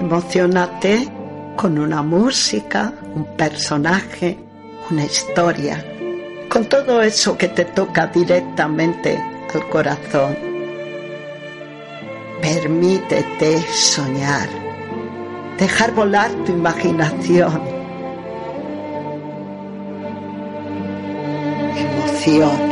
Emocionate con una música, un personaje, una historia, con todo eso que te toca directamente al corazón. Permítete soñar, dejar volar tu imaginación. Emocionate.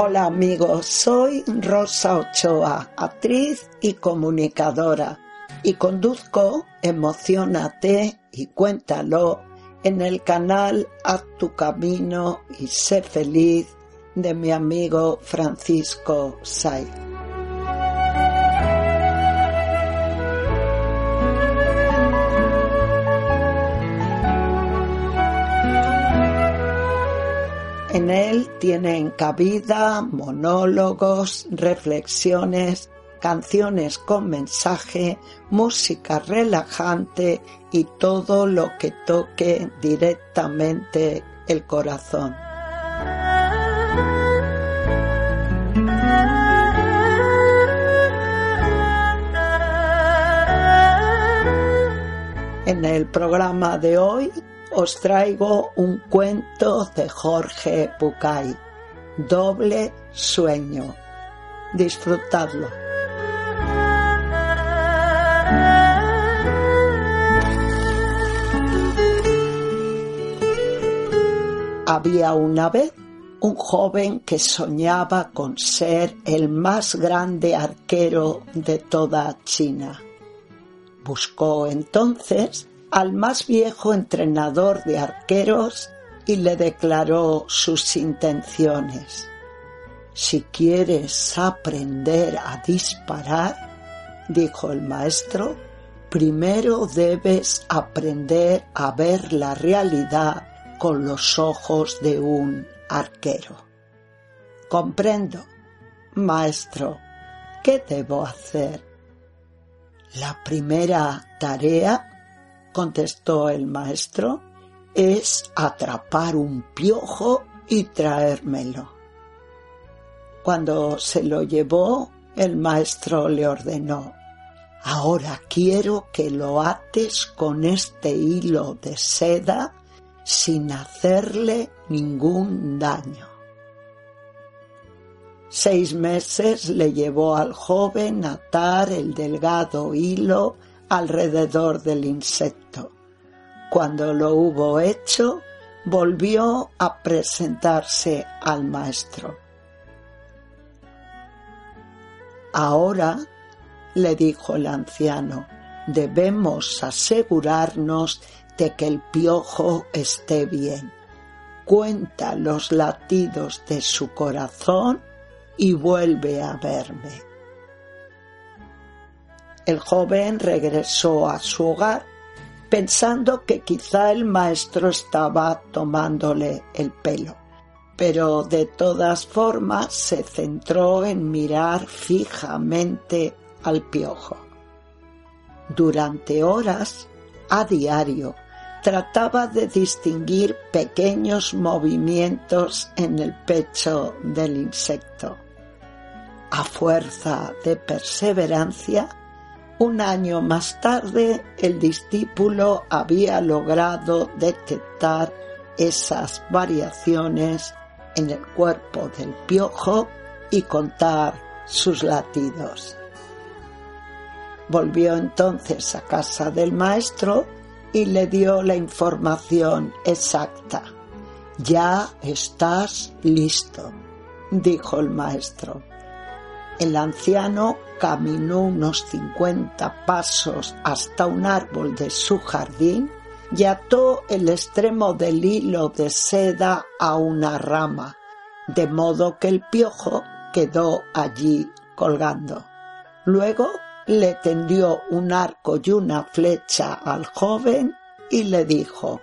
Hola amigos, soy Rosa Ochoa, actriz y comunicadora, y conduzco Emocionate y Cuéntalo en el canal Haz tu camino y sé feliz de mi amigo Francisco Saiz. En él tienen cabida monólogos, reflexiones, canciones con mensaje, música relajante y todo lo que toque directamente el corazón. En el programa de hoy os traigo un cuento de Jorge Bucay, Doble Sueño. Disfrutadlo. Había una vez un joven que soñaba con ser el más grande arquero de toda China. Buscó entonces al más viejo entrenador de arqueros y le declaró sus intenciones. Si quieres aprender a disparar, dijo el maestro, primero debes aprender a ver la realidad con los ojos de un arquero. Comprendo, maestro, ¿qué debo hacer? La primera tarea, contestó el maestro, es atrapar un piojo y traérmelo. Cuando se lo llevó, el maestro le ordenó, Ahora quiero que lo ates con este hilo de seda sin hacerle ningún daño. Seis meses le llevó al joven atar el delgado hilo alrededor del insecto. Cuando lo hubo hecho, volvió a presentarse al maestro. Ahora, le dijo el anciano, debemos asegurarnos de que el piojo esté bien. Cuenta los latidos de su corazón y vuelve a verme. El joven regresó a su hogar pensando que quizá el maestro estaba tomándole el pelo, pero de todas formas se centró en mirar fijamente al piojo. Durante horas, a diario, trataba de distinguir pequeños movimientos en el pecho del insecto. A fuerza de perseverancia, un año más tarde el discípulo había logrado detectar esas variaciones en el cuerpo del piojo y contar sus latidos. Volvió entonces a casa del maestro y le dio la información exacta. Ya estás listo, dijo el maestro. El anciano caminó unos cincuenta pasos hasta un árbol de su jardín y ató el extremo del hilo de seda a una rama, de modo que el piojo quedó allí colgando. Luego le tendió un arco y una flecha al joven y le dijo,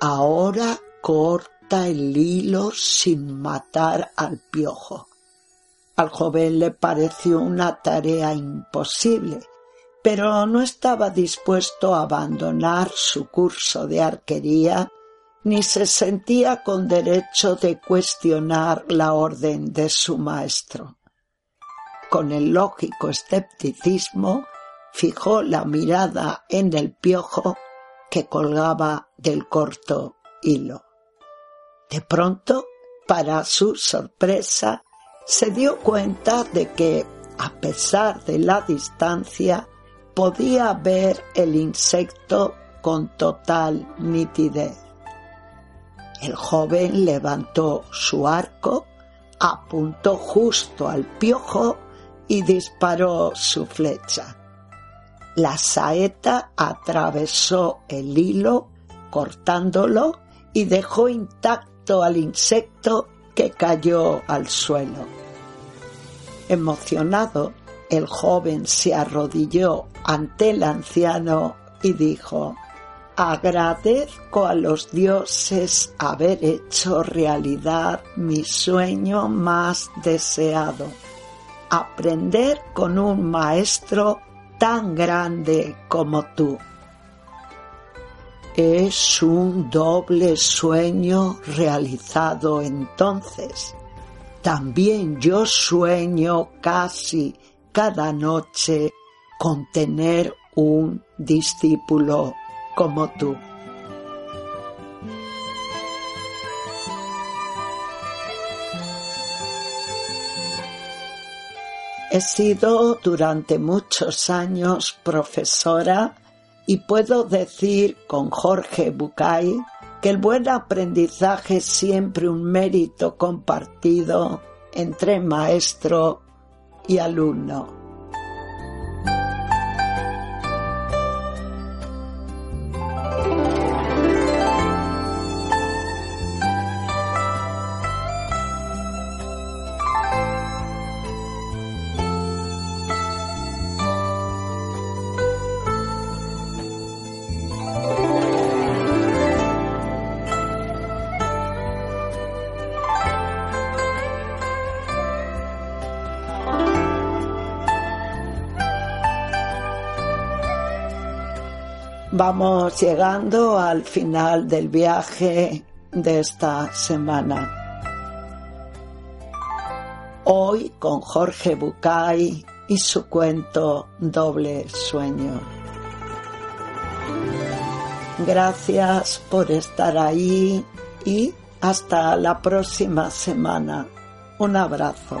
ahora corta el hilo sin matar al piojo. Al joven le pareció una tarea imposible, pero no estaba dispuesto a abandonar su curso de arquería ni se sentía con derecho de cuestionar la orden de su maestro. Con el lógico escepticismo fijó la mirada en el piojo que colgaba del corto hilo. De pronto, para su sorpresa, se dio cuenta de que, a pesar de la distancia, podía ver el insecto con total nitidez. El joven levantó su arco, apuntó justo al piojo y disparó su flecha. La saeta atravesó el hilo, cortándolo, y dejó intacto al insecto que cayó al suelo. Emocionado, el joven se arrodilló ante el anciano y dijo, agradezco a los dioses haber hecho realidad mi sueño más deseado, aprender con un maestro tan grande como tú. Es un doble sueño realizado entonces también yo sueño casi cada noche con tener un discípulo como tú. He sido durante muchos años profesora y puedo decir con Jorge Bucay que el buen aprendizaje es siempre un mérito compartido entre maestro y alumno. Vamos llegando al final del viaje de esta semana. Hoy con Jorge Bucay y su cuento Doble Sueño. Gracias por estar ahí y hasta la próxima semana. Un abrazo.